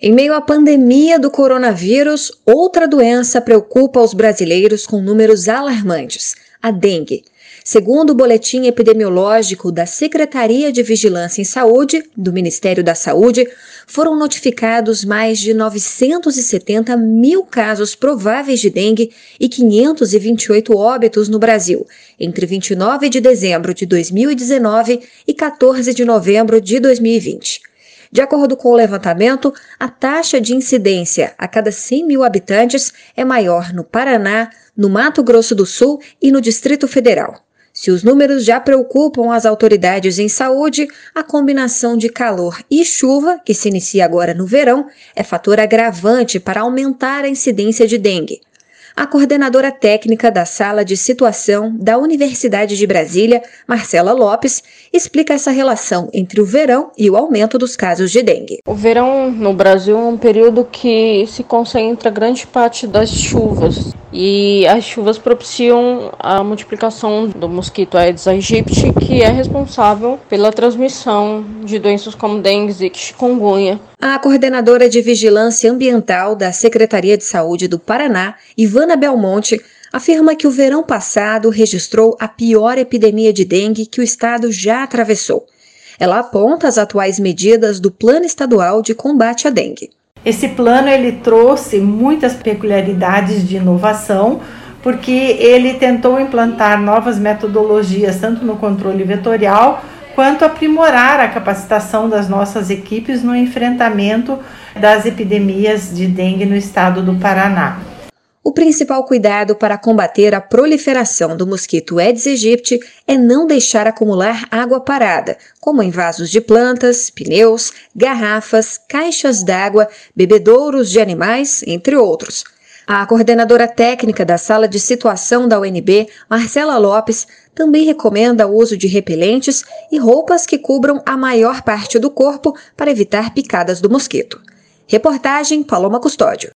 Em meio à pandemia do coronavírus, outra doença preocupa os brasileiros com números alarmantes: a dengue. Segundo o boletim epidemiológico da Secretaria de Vigilância em Saúde, do Ministério da Saúde, foram notificados mais de 970 mil casos prováveis de dengue e 528 óbitos no Brasil, entre 29 de dezembro de 2019 e 14 de novembro de 2020. De acordo com o levantamento, a taxa de incidência a cada 100 mil habitantes é maior no Paraná, no Mato Grosso do Sul e no Distrito Federal. Se os números já preocupam as autoridades em saúde, a combinação de calor e chuva, que se inicia agora no verão, é fator agravante para aumentar a incidência de dengue a coordenadora técnica da Sala de Situação da Universidade de Brasília, Marcela Lopes, explica essa relação entre o verão e o aumento dos casos de dengue. O verão no Brasil é um período que se concentra grande parte das chuvas e as chuvas propiciam a multiplicação do mosquito Aedes aegypti, que é responsável pela transmissão de doenças como dengue e chikungunya a coordenadora de Vigilância Ambiental da Secretaria de Saúde do Paraná, Ivana Belmonte, afirma que o verão passado registrou a pior epidemia de dengue que o estado já atravessou. Ela aponta as atuais medidas do Plano Estadual de Combate à Dengue. Esse plano ele trouxe muitas peculiaridades de inovação, porque ele tentou implantar novas metodologias tanto no controle vetorial quanto aprimorar a capacitação das nossas equipes no enfrentamento das epidemias de dengue no estado do Paraná. O principal cuidado para combater a proliferação do mosquito Aedes aegypti é não deixar acumular água parada, como em vasos de plantas, pneus, garrafas, caixas d'água, bebedouros de animais, entre outros. A coordenadora técnica da sala de situação da UNB, Marcela Lopes, também recomenda o uso de repelentes e roupas que cubram a maior parte do corpo para evitar picadas do mosquito. Reportagem Paloma Custódio.